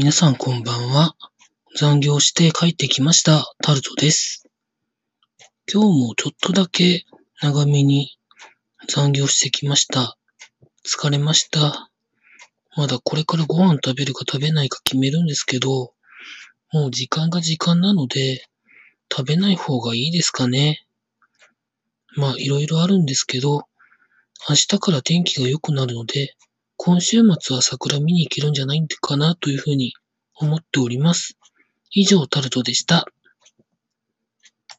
皆さんこんばんは。残業して帰ってきました。タルトです。今日もちょっとだけ長めに残業してきました。疲れました。まだこれからご飯食べるか食べないか決めるんですけど、もう時間が時間なので、食べない方がいいですかね。まあいろいろあるんですけど、明日から天気が良くなるので、今週末は桜見に行けるんじゃないかなというふうに思っております。以上、タルトでした。